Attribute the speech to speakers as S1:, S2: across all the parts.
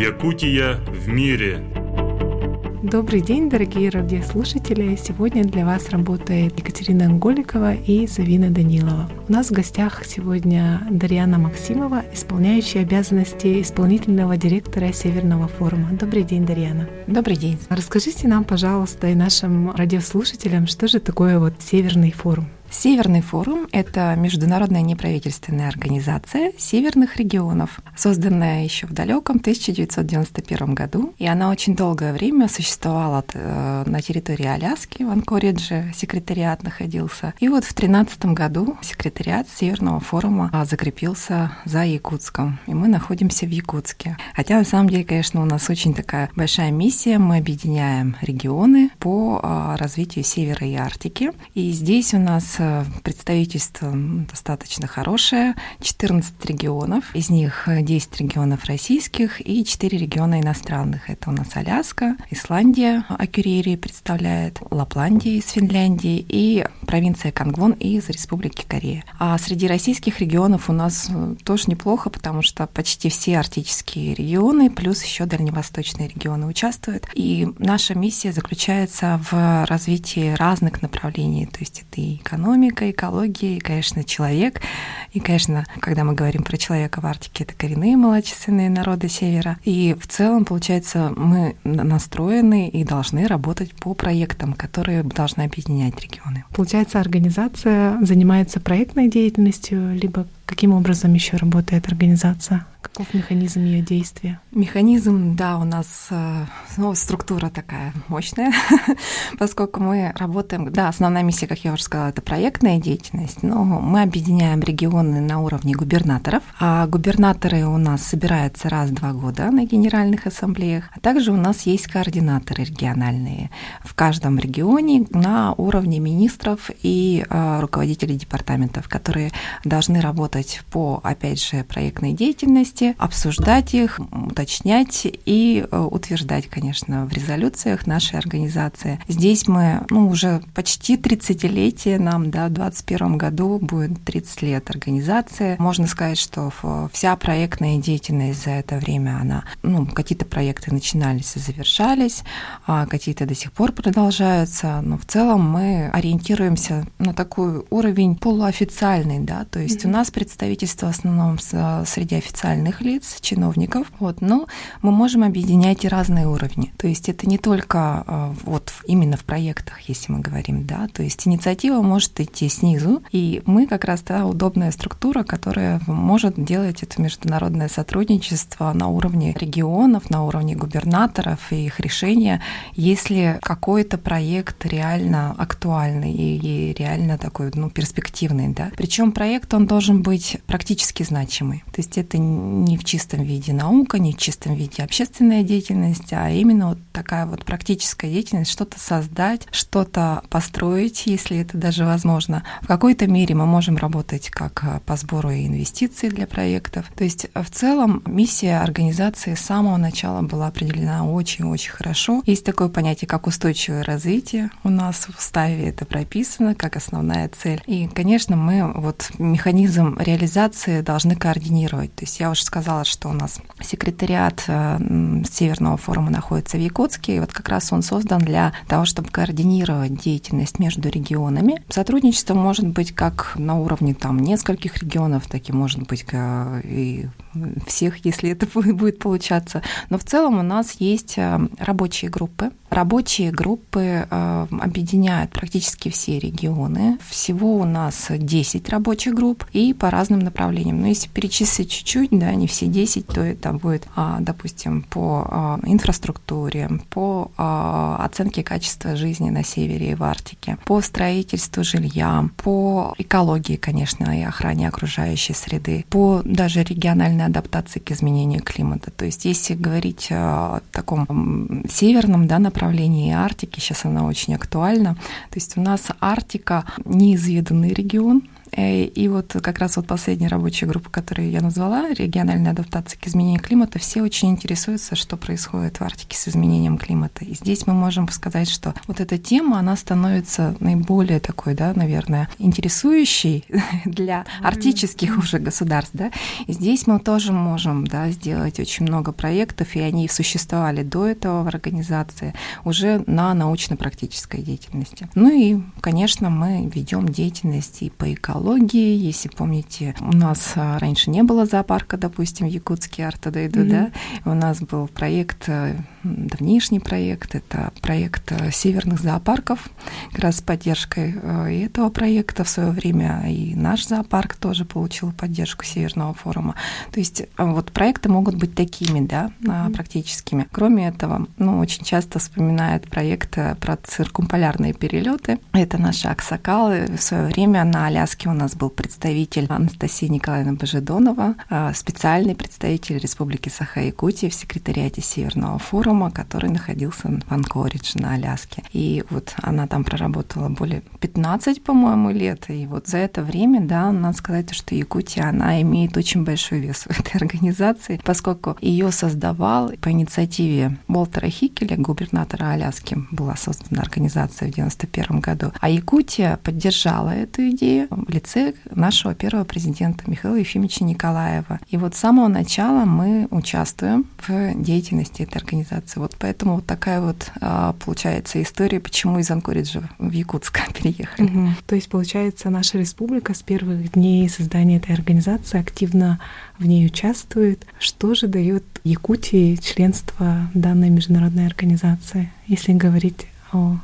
S1: Якутия в мире.
S2: Добрый день, дорогие радиослушатели! Сегодня для вас работает Екатерина Голикова и Савина Данилова. У нас в гостях сегодня Дарьяна Максимова, исполняющая обязанности исполнительного директора Северного форума. Добрый день, Дарьяна.
S3: Добрый день.
S2: Расскажите нам, пожалуйста, и нашим радиослушателям, что же такое вот Северный форум?
S3: Северный форум — это международная неправительственная организация северных регионов, созданная еще в далеком 1991 году, и она очень долгое время существовала э, на территории Аляски, в Анкоридже секретариат находился. И вот в 2013 году секретариат Северного форума а, закрепился за Якутском, и мы находимся в Якутске. Хотя на самом деле, конечно, у нас очень такая большая миссия, мы объединяем регионы по а, развитию Севера и Арктики, и здесь у нас представительство достаточно хорошее, 14 регионов, из них 10 регионов российских и 4 региона иностранных. Это у нас Аляска, Исландия, Акюрерии представляет, Лапландия из Финляндии и провинция Кангвон из Республики Корея. А среди российских регионов у нас э, тоже неплохо, потому что почти все арктические регионы, плюс еще дальневосточные регионы участвуют. И наша миссия заключается в развитии разных направлений, то есть это и экономика, экономика, экология и, конечно, человек. И, конечно, когда мы говорим про человека в Арктике, это коренные малочисленные народы Севера. И в целом, получается, мы настроены и должны работать по проектам, которые должны объединять регионы.
S2: Получается, организация занимается проектной деятельностью, либо каким образом еще работает организация? Каков механизм ее действия?
S3: Механизм, да, у нас э, ну, структура такая мощная, поскольку мы работаем, да, основная миссия, как я уже сказала, это проектная деятельность, но мы объединяем регионы на уровне губернаторов, а губернаторы у нас собираются раз в два года на генеральных ассамблеях, а также у нас есть координаторы региональные в каждом регионе на уровне министров и э, руководителей департаментов, которые должны работать по, опять же, проектной деятельности, ценности, обсуждать их, уточнять и э, утверждать, конечно, в резолюциях нашей организации. Здесь мы ну, уже почти 30-летие нам, да, в 2021 году будет 30 лет организации. Можно сказать, что вся проектная деятельность за это время, она, ну, какие-то проекты начинались и завершались, а какие-то до сих пор продолжаются, но в целом мы ориентируемся на такой уровень полуофициальный, да, то есть mm-hmm. у нас представительство в основном среди официальных официальных лиц, чиновников, вот, но мы можем объединять и разные уровни. То есть это не только а, вот именно в проектах, если мы говорим, да, то есть инициатива может идти снизу, и мы как раз та удобная структура, которая может делать это международное сотрудничество на уровне регионов, на уровне губернаторов и их решения, если какой-то проект реально актуальный и, и реально такой ну, перспективный. Да? Причем проект он должен быть практически значимый. То есть это не в чистом виде наука, не в чистом виде общественная деятельность, а именно вот такая вот практическая деятельность, что-то создать, что-то построить, если это даже возможно. В какой-то мере мы можем работать как а, по сбору инвестиций для проектов. То есть а, в целом миссия организации с самого начала была определена очень-очень хорошо. Есть такое понятие, как устойчивое развитие. У нас в уставе это прописано как основная цель. И, конечно, мы вот механизм реализации должны координировать. То есть я уже уже сказала, что у нас секретариат э, Северного форума находится в Якутске, и вот как раз он создан для того, чтобы координировать деятельность между регионами. Сотрудничество может быть как на уровне там нескольких регионов, так и может быть и всех, если это будет получаться. Но в целом у нас есть э, рабочие группы. Рабочие группы э, объединяют практически все регионы. Всего у нас 10 рабочих групп и по разным направлениям. Но если перечислить чуть-чуть, да, не все 10, то это будет, а, допустим, по а, инфраструктуре, по а, оценке качества жизни на севере и в Арктике, по строительству жилья, по экологии, конечно, и охране окружающей среды, по даже региональной адаптации к изменению климата. То есть если говорить о таком северном да, направлении Арктики, сейчас она очень актуальна, то есть у нас Арктика неизведанный регион, и вот как раз вот последняя рабочая группа, которую я назвала, региональная адаптация к изменению климата, все очень интересуются, что происходит в Арктике с изменением климата. И здесь мы можем сказать, что вот эта тема, она становится наиболее такой, да, наверное, интересующей для арктических уже государств, да. И здесь мы тоже можем, да, сделать очень много проектов, и они существовали до этого в организации уже на научно-практической деятельности. Ну и, конечно, мы ведем деятельность и по экологии. Если помните, у нас а, раньше не было зоопарка, допустим, в Якутске Артадайду, mm-hmm. да. У нас был проект, э, давнишний проект, это проект э, северных зоопарков, как раз с поддержкой э, и этого проекта в свое время и наш зоопарк тоже получил поддержку Северного форума. То есть вот проекты могут быть такими, да, mm-hmm. практическими. Кроме этого, ну, очень часто вспоминают проект про циркумполярные перелеты. Это наши аксакалы. В свое время на Аляске у нас был представитель Анастасия Николаевна Божедонова, специальный представитель Республики Саха-Якутия в секретариате Северного форума, который находился в Анкоридж на Аляске. И вот она там проработала более 15, по-моему, лет. И вот за это время, да, надо сказать, что Якутия, она имеет очень большой вес в этой организации, поскольку ее создавал по инициативе Уолтера Хикеля, губернатора Аляски, была создана организация в 91 году. А Якутия поддержала эту идею в лице нашего первого президента Михаила Ефимовича Николаева. И вот с самого начала мы участвуем в деятельности этой организации. Вот поэтому вот такая вот а, получается история, почему из Анкориджа в Якутск переехали. Угу.
S2: То есть, получается, наша республика с первых дней создания этой организации активно в ней участвует. Что же дает Якутии членство данной международной организации, если говорить о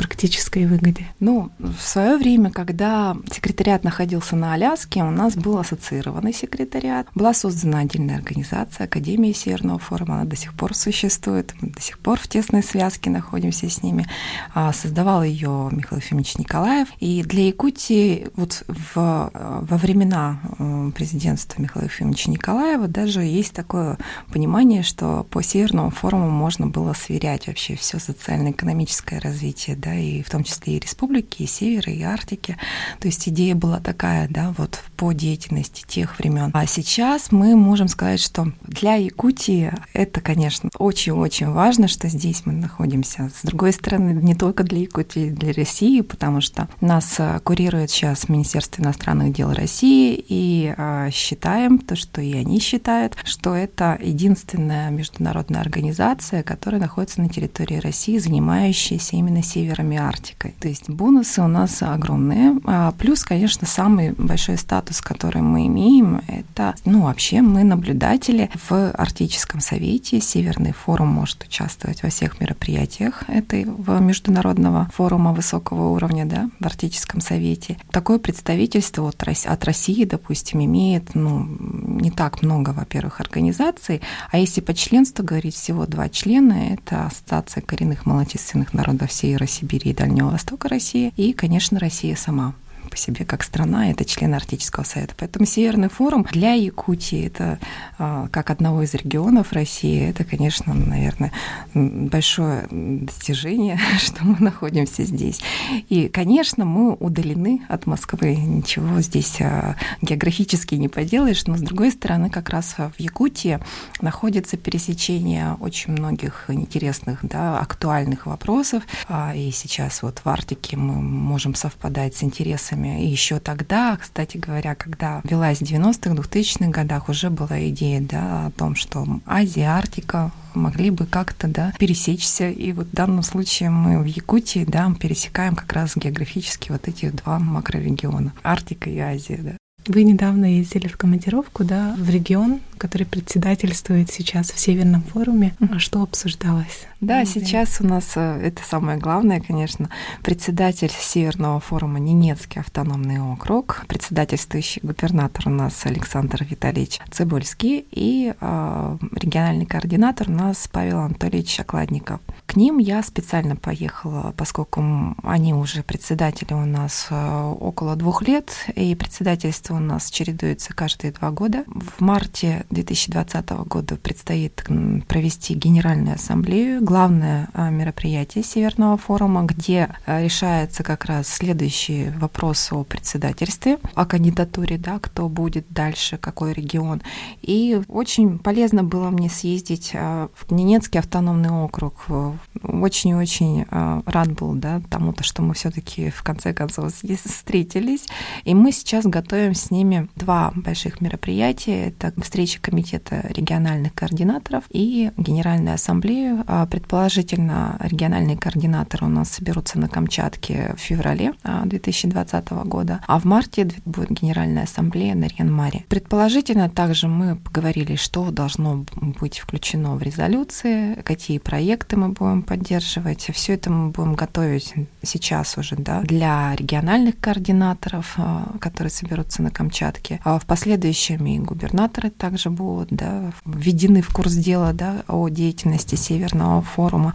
S2: практической выгоде?
S3: Ну, в свое время, когда секретариат находился на Аляске, у нас был ассоциированный секретариат. Была создана отдельная организация, Академия Северного форума, она до сих пор существует, мы до сих пор в тесной связке находимся с ними. А, создавал ее Михаил Ефимович Николаев. И для Якутии вот в, во времена э, президентства Михаила Ефимовича Николаева даже есть такое понимание, что по Северному форуму можно было сверять вообще все социально-экономическое развитие да, да, и в том числе и республики, и севера, и Арктики. То есть идея была такая, да, вот по деятельности тех времен. А сейчас мы можем сказать, что для Якутии это, конечно, очень-очень важно, что здесь мы находимся. С другой стороны, не только для Якутии, для России, потому что нас а, курирует сейчас Министерство иностранных дел России, и а, считаем то, что и они считают, что это единственная международная организация, которая находится на территории России, занимающаяся именно севером северами Арктикой. То есть бонусы у нас огромные. А плюс, конечно, самый большой статус, который мы имеем, это, ну, вообще мы наблюдатели в Арктическом совете. Северный форум может участвовать во всех мероприятиях этого международного форума высокого уровня, да, в Арктическом совете. Такое представительство от, от России, допустим, имеет, ну, не так много, во-первых, организаций, а если по членству говорить, всего два члена, это Ассоциация коренных малочисленных народов всей России Сибири и Дальнего Востока России, и, конечно, Россия сама по себе как страна, это член Арктического совета. Поэтому Северный форум для Якутии, это а, как одного из регионов России, это, конечно, наверное, большое достижение, что мы находимся здесь. И, конечно, мы удалены от Москвы, ничего здесь а, географически не поделаешь, но, с другой стороны, как раз в Якутии находится пересечение очень многих интересных, да, актуальных вопросов. А, и сейчас вот в Арктике мы можем совпадать с интересами вопросами. И еще тогда, кстати говоря, когда велась в 90-х, 2000-х годах, уже была идея да, о том, что Азия, Арктика могли бы как-то да, пересечься. И вот в данном случае мы в Якутии да, пересекаем как раз географически вот эти два макрорегиона – Арктика и Азия. Да.
S2: Вы недавно ездили в командировку, да, в регион, который председательствует сейчас в Северном форуме. А что обсуждалось?
S3: Да, сейчас у нас э, это самое главное, конечно, председатель Северного форума Ненецкий автономный округ, председательствующий губернатор у нас Александр Витальевич Цибульский и э, региональный координатор у нас Павел Анатольевич Окладников. К ним я специально поехала, поскольку они уже председатели у нас э, около двух лет, и председательство у нас чередуется каждые два года. В марте 2020 года предстоит провести Генеральную ассамблею, главное а, мероприятие Северного форума, где а, решается как раз следующий вопрос о председательстве, о кандидатуре, да, кто будет дальше, какой регион. И очень полезно было мне съездить в Ненецкий автономный округ. Очень-очень рад был да, тому-то, что мы все-таки в конце концов встретились. И мы сейчас готовим с ними два больших мероприятия. Это встреча комитета региональных координаторов и Генеральная ассамблея. А, предположительно, региональные координаторы у нас соберутся на Камчатке в феврале 2020 а, года, а в марте будет Генеральная ассамблея на Ренмаре. Предположительно, также мы поговорили, что должно быть включено в резолюции, какие проекты мы будем поддерживать. Все это мы будем готовить сейчас уже да, для региональных координаторов, а, которые соберутся на Камчатке. В последующем и губернаторы также будут да, введены в курс дела да, о деятельности Северного форума.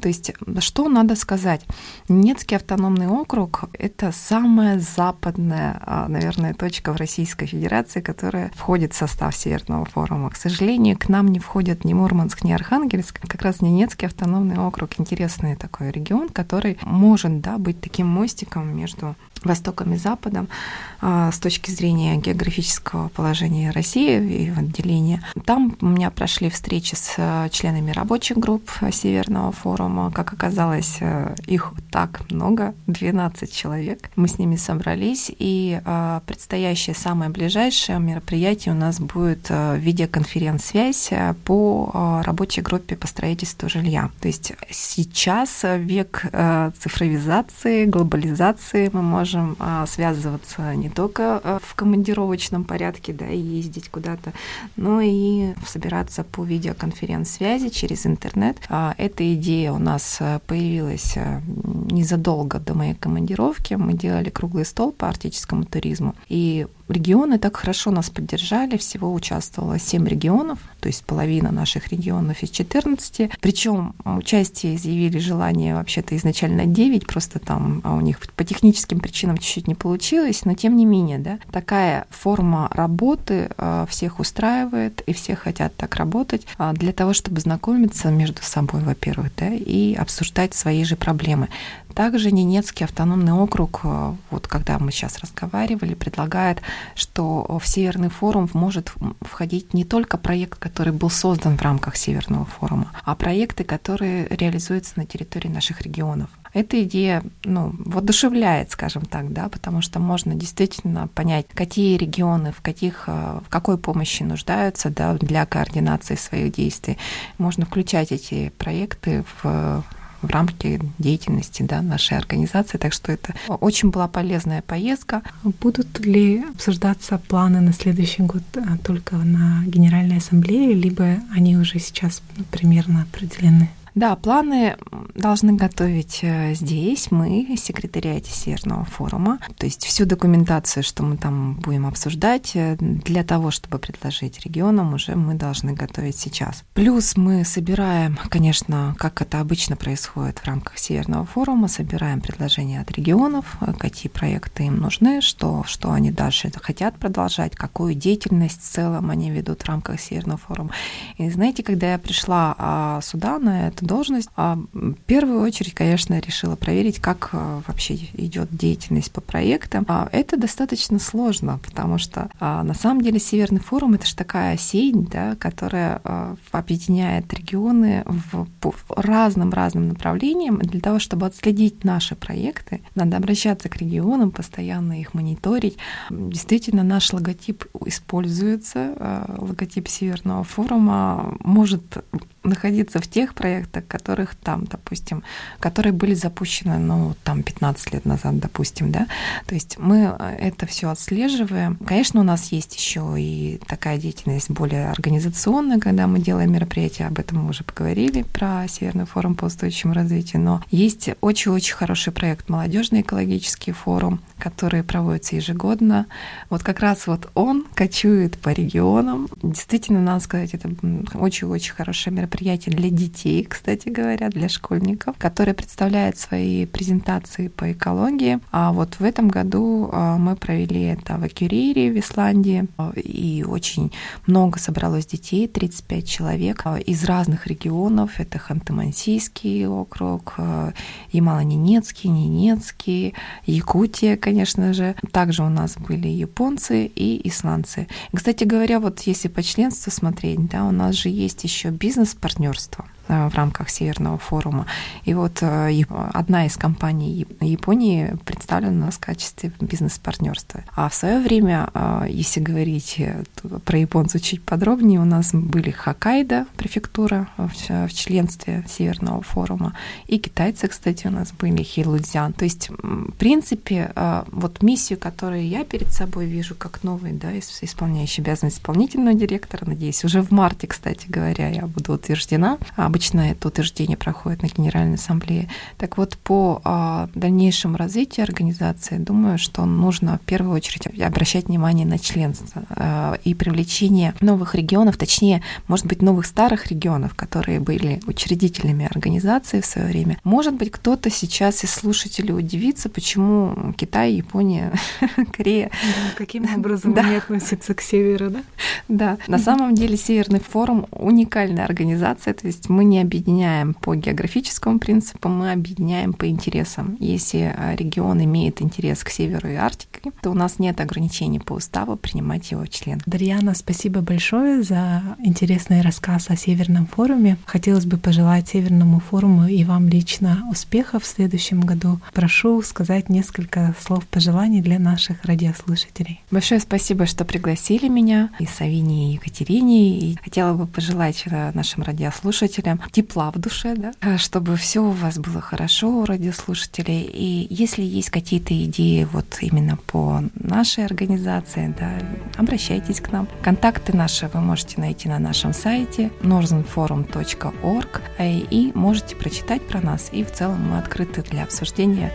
S3: То есть, что надо сказать? Ненецкий автономный округ — это самая западная, а, наверное, точка в Российской Федерации, которая входит в состав Северного форума. К сожалению, к нам не входят ни Мурманск, ни Архангельск. Как раз Ненецкий автономный округ — интересный такой регион, который может да, быть таким мостиком между Востоком и Западом а, с точки зрения географического положения России и отделения. Там у меня прошли встречи с э, членами рабочих групп Северного форума. Как оказалось, э, их так много, 12 человек. Мы с ними собрались, и а, предстоящее самое ближайшее мероприятие у нас будет э, видеоконференц-связь по рабочей группе по строительству жилья. То есть сейчас век цифровизации, глобализации, мы можем можем а, связываться не только а, в командировочном порядке, да, и ездить куда-то, но и собираться по видеоконференц-связи через интернет. А, эта идея у нас появилась незадолго до моей командировки. Мы делали круглый стол по арктическому туризму, и Регионы так хорошо нас поддержали, всего участвовало 7 регионов, то есть половина наших регионов из 14. Причем участие изъявили желание вообще-то изначально 9, просто там а у них по техническим причинам чуть-чуть не получилось, но тем не менее, да, такая форма работы а, всех устраивает, и все хотят так работать а, для того, чтобы знакомиться между собой, во-первых, да, и обсуждать свои же проблемы. Также Ненецкий автономный округ, вот когда мы сейчас разговаривали, предлагает что в Северный форум может входить не только проект, который был создан в рамках Северного форума, а проекты, которые реализуются на территории наших регионов. Эта идея ну, воодушевляет, скажем так, да, потому что можно действительно понять, какие регионы, в, каких, э, в какой помощи нуждаются да, для координации своих действий. Можно включать эти проекты в в рамки деятельности да, нашей организации. Так что это очень была полезная поездка.
S2: Будут ли обсуждаться планы на следующий год а, только на Генеральной Ассамблее, либо они уже сейчас примерно определены?
S3: Да, планы должны готовить э, здесь мы, секретариате Северного форума. То есть всю документацию, что мы там будем обсуждать, э, для того, чтобы предложить регионам, уже мы должны готовить сейчас. Плюс мы собираем, конечно, как это обычно происходит в рамках Северного форума, собираем предложения от регионов, э, какие проекты им нужны, что, что они дальше хотят продолжать, какую деятельность в целом они ведут в рамках Северного форума. И знаете, когда я пришла а, сюда на эту должность. А в первую очередь, конечно, решила проверить, как а, вообще идет деятельность по проектам. А это достаточно сложно, потому что а, на самом деле Северный форум это же такая сеть, да, которая объединяет регионы в, разным-разным направлениям. Для того, чтобы отследить наши проекты, надо обращаться к регионам, постоянно их мониторить. Действительно, наш логотип используется, логотип Северного форума может находиться в тех проектах, которых там, допустим, которые были запущены, ну, там 15 лет назад, допустим, да. То есть мы э, это все отслеживаем. Конечно, у нас есть еще и такая деятельность более организационная, когда мы делаем мероприятия, об этом мы уже поговорили, про Северный форум по устойчивому развитию, но есть очень-очень хороший проект «Молодежный экологический форум», который проводится ежегодно. Вот как раз вот он кочует по регионам. Действительно, надо сказать, это очень-очень хорошее мероприятие для детей, кстати, кстати говоря, для школьников, который представляет свои презентации по экологии. А вот в этом году а, мы провели это в Акюрире в Исландии, и очень много собралось детей, 35 человек из разных регионов. Это Ханты-Мансийский округ, Ямало-Ненецкий, Ненецкий, Якутия, конечно же. Также у нас были японцы и исландцы. Кстати говоря, вот если по членству смотреть, да, у нас же есть еще бизнес-партнерство. Э, в рамках Северного форума. И вот э, одна из компаний Японии представлена у нас в качестве бизнес-партнерства. А в свое время, э, если говорить про японцев чуть подробнее, у нас были Хоккайдо, префектура в членстве Северного форума, и китайцы, кстати, у нас были Хилудзян. То есть, в принципе, вот миссию, которую я перед собой вижу как новый, да, исполняющий обязанность исполнительного директора, надеюсь, уже в марте, кстати говоря, я буду утверждена, Обычно это утверждение проходит на Генеральной Ассамблее. Так вот, по а, дальнейшему развитию организации, думаю, что нужно в первую очередь обращать внимание на членство а, и привлечение новых регионов, точнее, может быть, новых старых регионов, которые были учредителями организации в свое время. Может быть, кто-то сейчас из слушателей удивится, почему Китай, Япония, Корея.
S2: каким образом да. они относятся к северу, да?
S3: Да. На самом деле Северный форум уникальная организация, то есть мы не объединяем по географическому принципу, мы объединяем по интересам. Если а, регион имеет интерес к северу и Арктике, то у нас нет ограничений по уставу принимать его член.
S2: Дарьяна, спасибо большое за интересный рассказ о Северном форуме. Хотелось бы пожелать Северному форуму и вам лично успехов в следующем году. Прошу сказать несколько слов пожеланий для наших радиослушателей.
S3: Большое спасибо, что пригласили меня и Савине, и Екатерине. И хотела бы пожелать э, нашим радиослушателям тепла в душе, да, а, чтобы все у вас было хорошо у радиослушателей. И если есть какие-то идеи вот именно по нашей организации, да, обращайтесь к нам. Контакты наши вы можете найти на нашем сайте northernforum.org э, и можете прочитать про нас. И в целом мы открыты для обсуждения.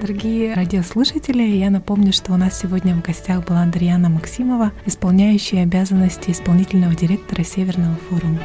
S2: Дорогие радиослушатели, я напомню, что у нас сегодня в гостях была Дарьяна Максимова, исполняющая обязанности исполнительного директора Северного форума.